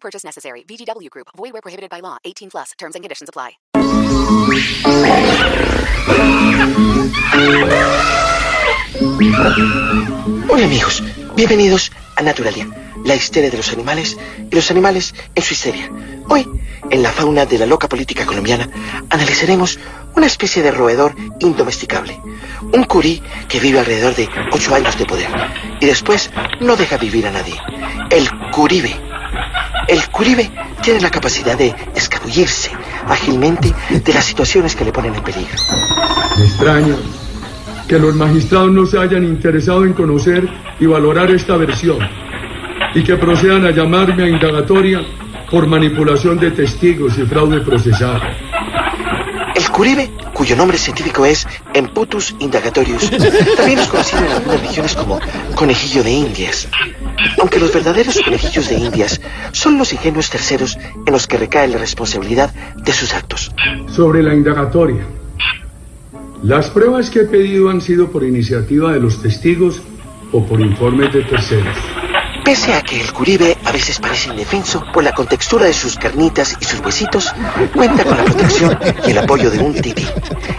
Purchase necessary. VGW Group. Void where prohibited by law. 18 plus. Terms and conditions apply. Hola amigos, bienvenidos a Naturalia, la histeria de los animales y los animales en su histeria. Hoy, en la fauna de la loca política colombiana, analizaremos una especie de roedor indomesticable, un curí que vive alrededor de ocho años de poder y después no deja vivir a nadie, el curibe. El curibe tiene la capacidad de escabullirse ágilmente de las situaciones que le ponen en peligro. Me extraña que los magistrados no se hayan interesado en conocer y valorar esta versión y que procedan a llamarme a indagatoria por manipulación de testigos y fraude procesal. El curibe, cuyo nombre científico es Emputus indagatorius, también es conocido en algunas regiones como conejillo de indias. Aunque los verdaderos conejillos de indias son los ingenuos terceros en los que recae la responsabilidad de sus actos. Sobre la indagatoria. Las pruebas que he pedido han sido por iniciativa de los testigos o por informes de terceros. Pese a que el curibe a veces parece indefenso por la contextura de sus carnitas y sus huesitos, cuenta con la protección y el apoyo de un tití.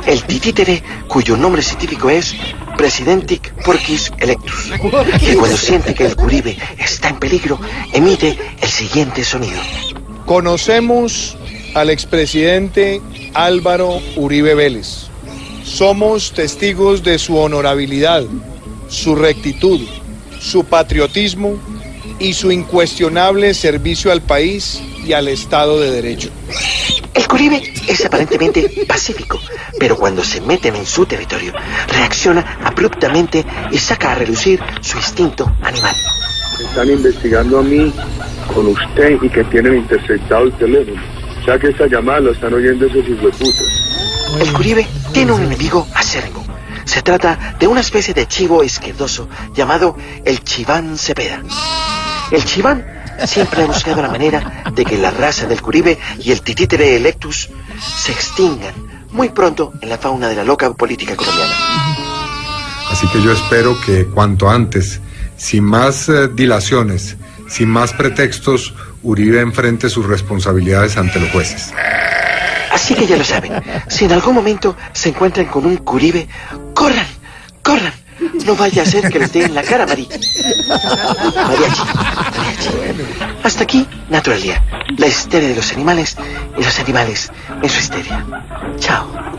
El titítere, cuyo nombre científico es Presidentic Porquis Electus, que cuando siente que el curibe está en peligro, emite el siguiente sonido. Conocemos al expresidente Álvaro Uribe Vélez. Somos testigos de su honorabilidad, su rectitud, su patriotismo y su incuestionable servicio al país y al Estado de Derecho. El curibe es aparentemente pacífico, pero cuando se meten en su territorio, reacciona abruptamente y saca a relucir su instinto animal. Están investigando a mí con usted y que tienen interceptado el teléfono. Ya que esa llamada la están oyendo esos hijueputas. El curibe tiene un enemigo acérrimo. Se trata de una especie de chivo izquierdoso llamado el chiván cepeda. El chiván siempre ha buscado la manera de que la raza del curibe y el titítere electus se extingan muy pronto en la fauna de la loca política colombiana. Así que yo espero que cuanto antes, sin más eh, dilaciones, sin más pretextos, Uribe enfrente sus responsabilidades ante los jueces. Así que ya lo saben, si en algún momento se encuentran con un curibe, corran, corran. No vaya a ser que les den la cara, Mari. Mariachi, mariachi. Hasta aquí, Naturalia, la histeria de los animales y los animales en su histeria. Chao.